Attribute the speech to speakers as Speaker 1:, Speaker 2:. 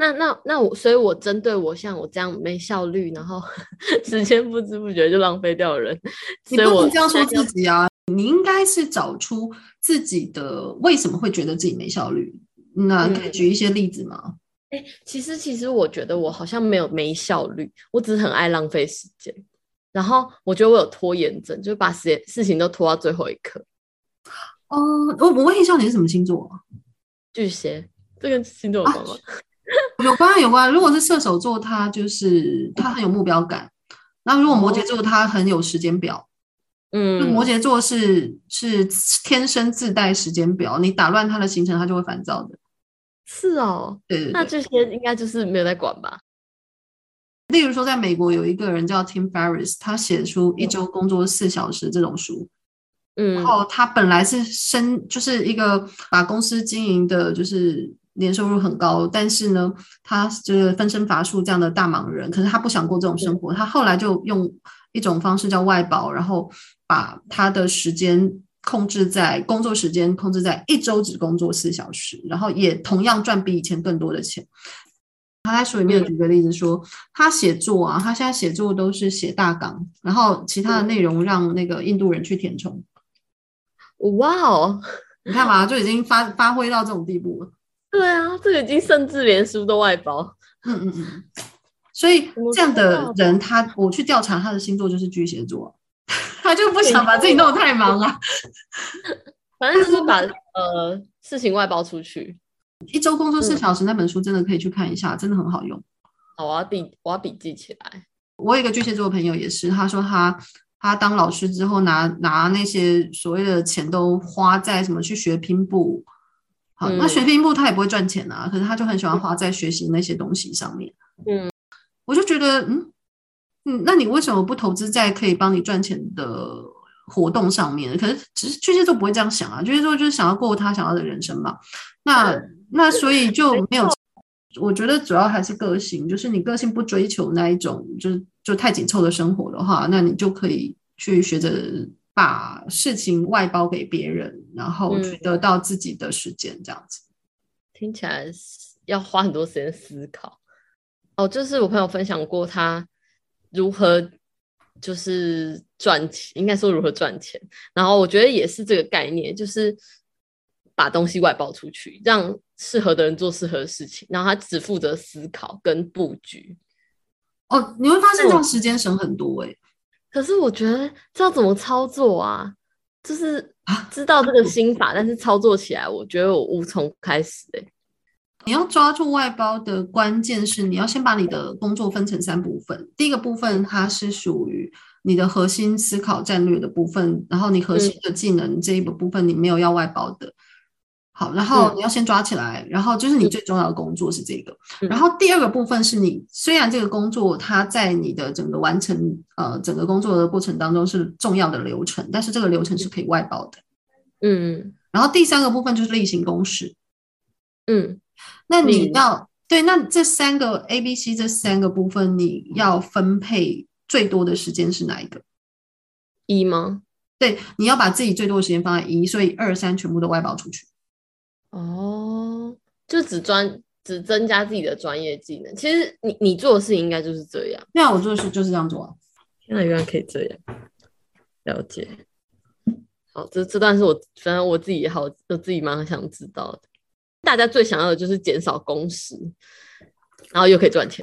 Speaker 1: 那那那我，所以我针对我像我这样没效率，然后 时间不知不觉就浪费掉的人，
Speaker 2: 你不能这样说自己啊！你应该是找出自己的为什么会觉得自己没效率。那可以举一些例子吗？
Speaker 1: 哎、嗯欸，其实其实我觉得我好像没有没效率，我只是很爱浪费时间。然后我觉得我有拖延症，就把时间事情都拖到最后一刻。
Speaker 2: 哦、呃，我我问一下，你是什么星座？
Speaker 1: 巨蟹，这个星座有关吗？啊
Speaker 2: 有关有关，如果是射手座，他就是他很有目标感；那如果摩羯座，他很有时间表。嗯，摩羯座是是天生自带时间表，你打乱他的行程，他就会烦躁的。
Speaker 1: 是哦，对，对，对，那这些应该就是没有在管吧？
Speaker 2: 例如说，在美国有一个人叫 Tim Ferriss，他写出一周工作四小时这种书。嗯，然后他本来是生就是一个把公司经营的，就是。年收入很高，但是呢，他就是分身乏术这样的大忙人。可是他不想过这种生活，他后来就用一种方式叫外包，然后把他的时间控制在工作时间控制在一周只工作四小时，然后也同样赚比以前更多的钱。他在书里面举个例子说，他写作啊，他现在写作都是写大纲，然后其他的内容让那个印度人去填充。
Speaker 1: 哇哦，
Speaker 2: 你看嘛，就已经发发挥到这种地步了。
Speaker 1: 对啊，这个已经甚至连书都外包。
Speaker 2: 嗯嗯嗯。所以这样的人，他我去调查他的星座就是巨蟹座，他就不想把自己弄得太忙啊。
Speaker 1: 反正就是把呃事情外包出去。
Speaker 2: 一周工作四小时那本书真的可以去看一下，真的很好用。
Speaker 1: 好，我要笔我要笔记起来。
Speaker 2: 我有一个巨蟹座的朋友也是，他说他他当老师之后拿拿那些所谓的钱都花在什么去学拼布。好，那学拼布他也不会赚钱啊，可是他就很喜欢花在学习那些东西上面。嗯，我就觉得，嗯嗯，那你为什么不投资在可以帮你赚钱的活动上面？可是只是巨蟹座不会这样想啊，巨蟹座就是想要过他想要的人生嘛。那那所以就没有，我觉得主要还是个性，就是你个性不追求那一种，就是就太紧凑的生活的话，那你就可以去学着。把事情外包给别人，然后去得到自己的时间，这样子、嗯、
Speaker 1: 听起来要花很多时间思考。哦，就是我朋友分享过他如何就是赚钱，应该说如何赚钱。然后我觉得也是这个概念，就是把东西外包出去，让适合的人做适合的事情，然后他只负责思考跟布局。
Speaker 2: 哦，你会发现这样时间省很多哎、欸。
Speaker 1: 可是我觉得这要怎么操作啊，就是知道这个心法，但是操作起来，我觉得我无从开始欸。
Speaker 2: 你要抓住外包的关键是，你要先把你的工作分成三部分。第一个部分，它是属于你的核心思考战略的部分，然后你核心的技能这一个部分，你没有要外包的。好，然后你要先抓起来，嗯、然后就是你最重要的工作是这个。嗯、然后第二个部分是你虽然这个工作它在你的整个完成呃整个工作的过程当中是重要的流程，但是这个流程是可以外包的。嗯，然后第三个部分就是例行公事。嗯，那你要、嗯、对，那这三个 A、B、C 这三个部分你要分配最多的时间是哪一个？
Speaker 1: 一吗？
Speaker 2: 对，你要把自己最多的时间放在一，所以二三全部都外包出去。
Speaker 1: 哦，就只专只增加自己的专业技能。其实你你做的事情应该就是这样。
Speaker 2: 对啊，我做的事就是这样做啊。
Speaker 1: 现在原来可以这样，了解。好，这这段是我反正我自己也好，我自己蛮想知道的。大家最想要的就是减少工时，然后又可以赚钱。